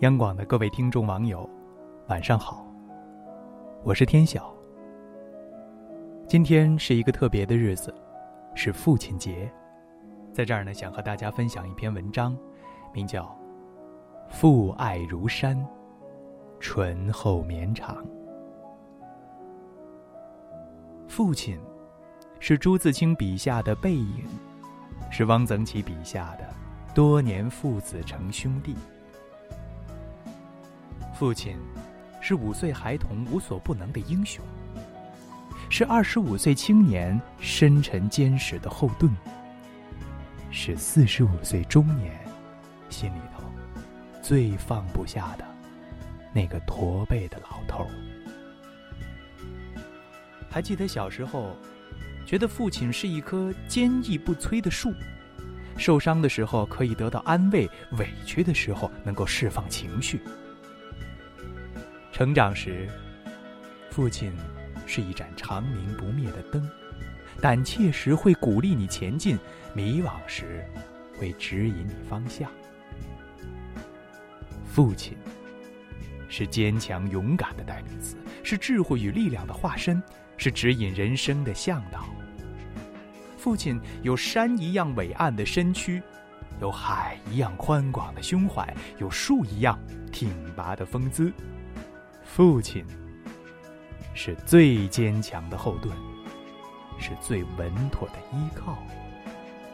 央广的各位听众网友，晚上好，我是天晓。今天是一个特别的日子，是父亲节，在这儿呢，想和大家分享一篇文章，名叫《父爱如山，醇厚绵长》。父亲，是朱自清笔下的背影，是汪曾祺笔下的多年父子成兄弟。父亲，是五岁孩童无所不能的英雄，是二十五岁青年深沉坚实的后盾，是四十五岁中年心里头最放不下的那个驼背的老头。还记得小时候，觉得父亲是一棵坚毅不摧的树，受伤的时候可以得到安慰，委屈的时候能够释放情绪。成长时，父亲是一盏长明不灭的灯，胆怯时会鼓励你前进，迷惘时会指引你方向。父亲是坚强勇敢的代名词，是智慧与力量的化身，是指引人生的向导。父亲有山一样伟岸的身躯，有海一样宽广的胸怀，有树一样挺拔的风姿。父亲是最坚强的后盾，是最稳妥的依靠，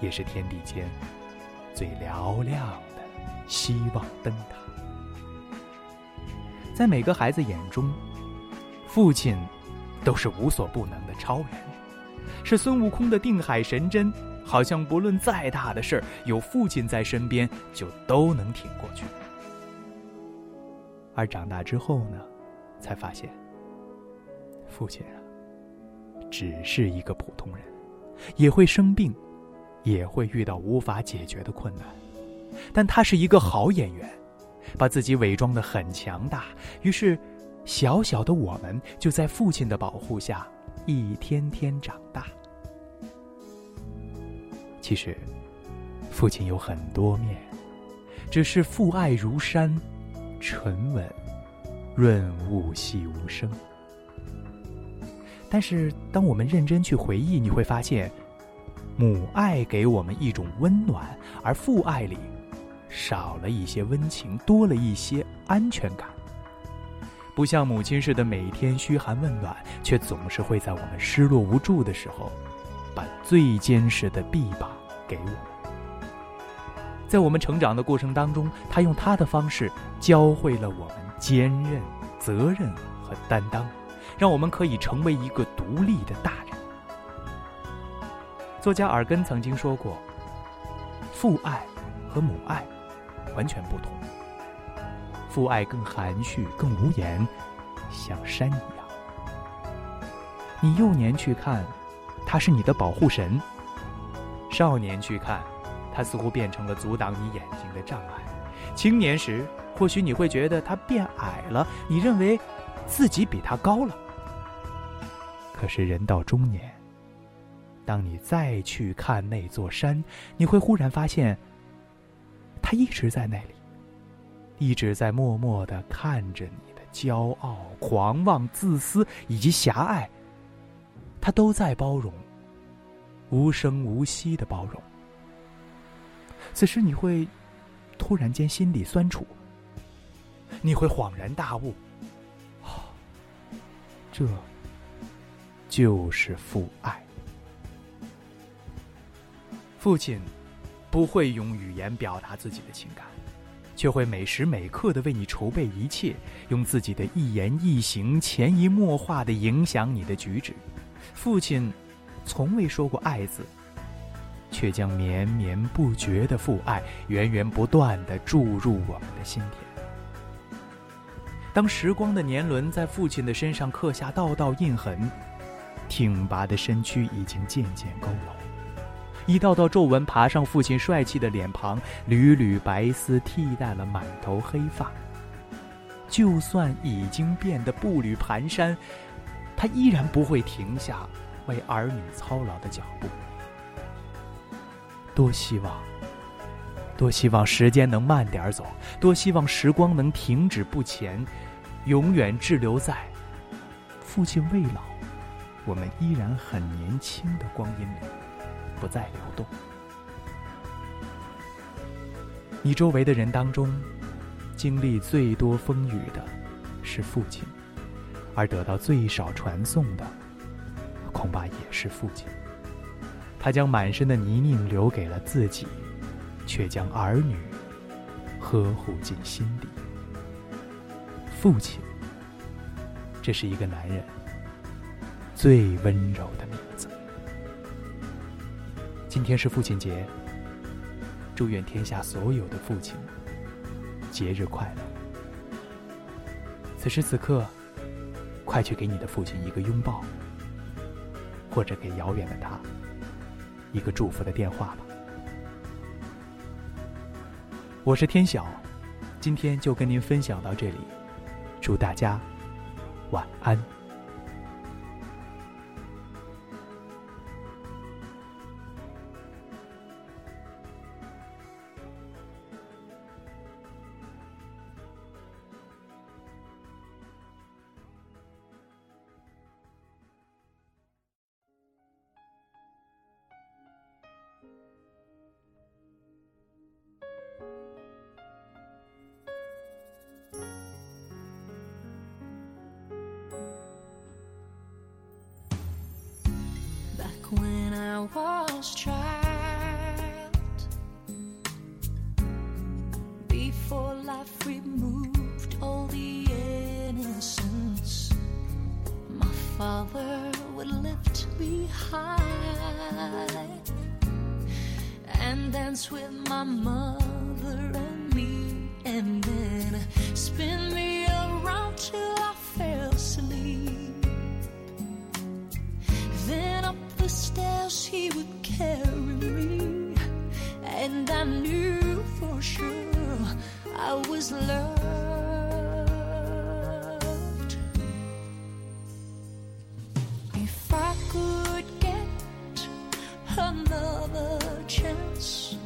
也是天地间最嘹亮的希望灯塔。在每个孩子眼中，父亲都是无所不能的超人，是孙悟空的定海神针，好像不论再大的事儿，有父亲在身边就都能挺过去。而长大之后呢？才发现，父亲啊，只是一个普通人，也会生病，也会遇到无法解决的困难，但他是一个好演员，把自己伪装的很强大。于是，小小的我们就在父亲的保护下，一天天长大。其实，父亲有很多面，只是父爱如山，沉稳。润物细无声，但是当我们认真去回忆，你会发现，母爱给我们一种温暖，而父爱里少了一些温情，多了一些安全感。不像母亲似的每天嘘寒问暖，却总是会在我们失落无助的时候，把最坚实的臂膀给我们。在我们成长的过程当中，他用他的方式教会了我们。坚韧、责任和担当，让我们可以成为一个独立的大人。作家尔根曾经说过：“父爱和母爱完全不同，父爱更含蓄、更无言，像山一样。你幼年去看，他是你的保护神；少年去看，他似乎变成了阻挡你眼睛的障碍；青年时。”或许你会觉得他变矮了，你认为自己比他高了。可是人到中年，当你再去看那座山，你会忽然发现，他一直在那里，一直在默默的看着你的骄傲、狂妄、自私以及狭隘，他都在包容，无声无息的包容。此时你会突然间心里酸楚。你会恍然大悟，这就是父爱。父亲不会用语言表达自己的情感，却会每时每刻的为你筹备一切，用自己的一言一行潜移默化的影响你的举止。父亲从未说过“爱”字，却将绵绵不绝的父爱源源不断的注入我们的心田。当时光的年轮在父亲的身上刻下道道印痕，挺拔的身躯已经渐渐佝偻，一道道皱纹爬上父亲帅气的脸庞，缕缕白丝替代了满头黑发。就算已经变得步履蹒跚，他依然不会停下为儿女操劳的脚步。多希望多希望时间能慢点走，多希望时光能停止不前，永远滞留在父亲未老，我们依然很年轻的光阴里，不再流动。你周围的人当中，经历最多风雨的是父亲，而得到最少传颂的，恐怕也是父亲。他将满身的泥泞留给了自己。却将儿女呵护进心底。父亲，这是一个男人最温柔的名字。今天是父亲节，祝愿天下所有的父亲节日快乐。此时此刻，快去给你的父亲一个拥抱，或者给遥远的他一个祝福的电话吧。我是天晓，今天就跟您分享到这里，祝大家晚安。Was child before life removed all the innocence. My father would lift me high and dance with my mother knew for sure I was loved. If I could get another chance,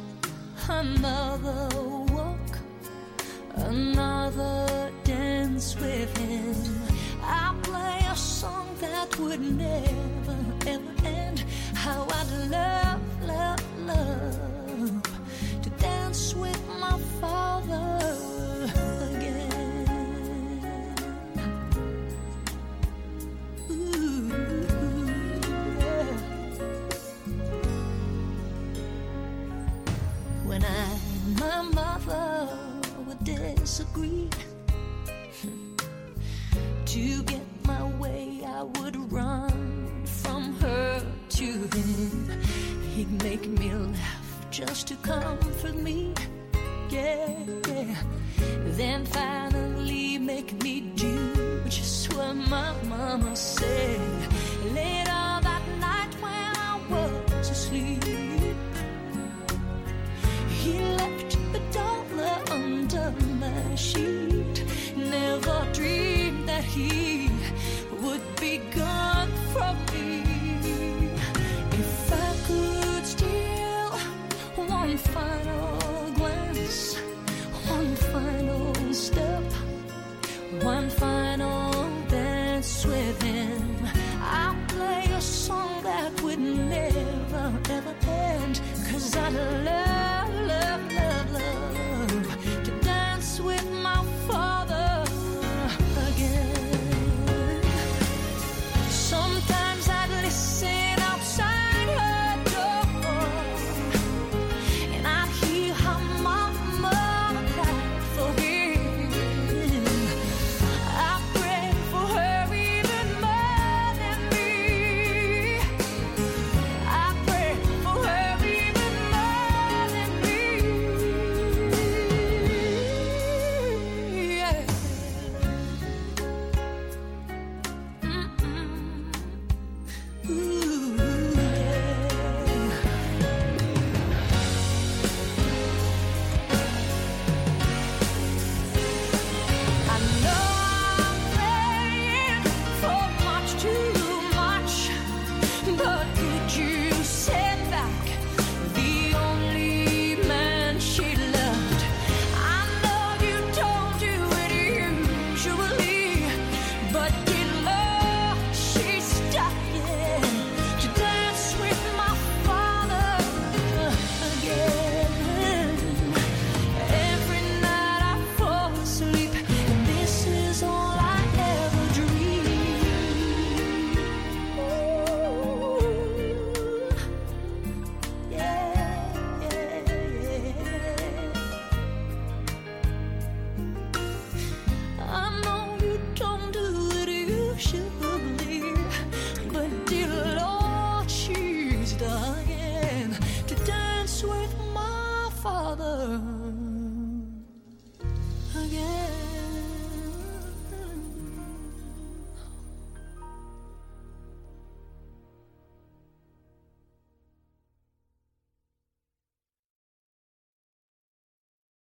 another walk, another dance with him, I'd play a song that would never ever end. How I'd love, love, love with my father again. Ooh. When I and my mother would disagree to get my way, I would run from her to him. He'd make me laugh just to comfort me. Yeah, yeah. Then finally make me do just what my mama said. Later that night when I was asleep, he left a dollar under my sheet. Never dreamed that he gotta love. again to dance with my father.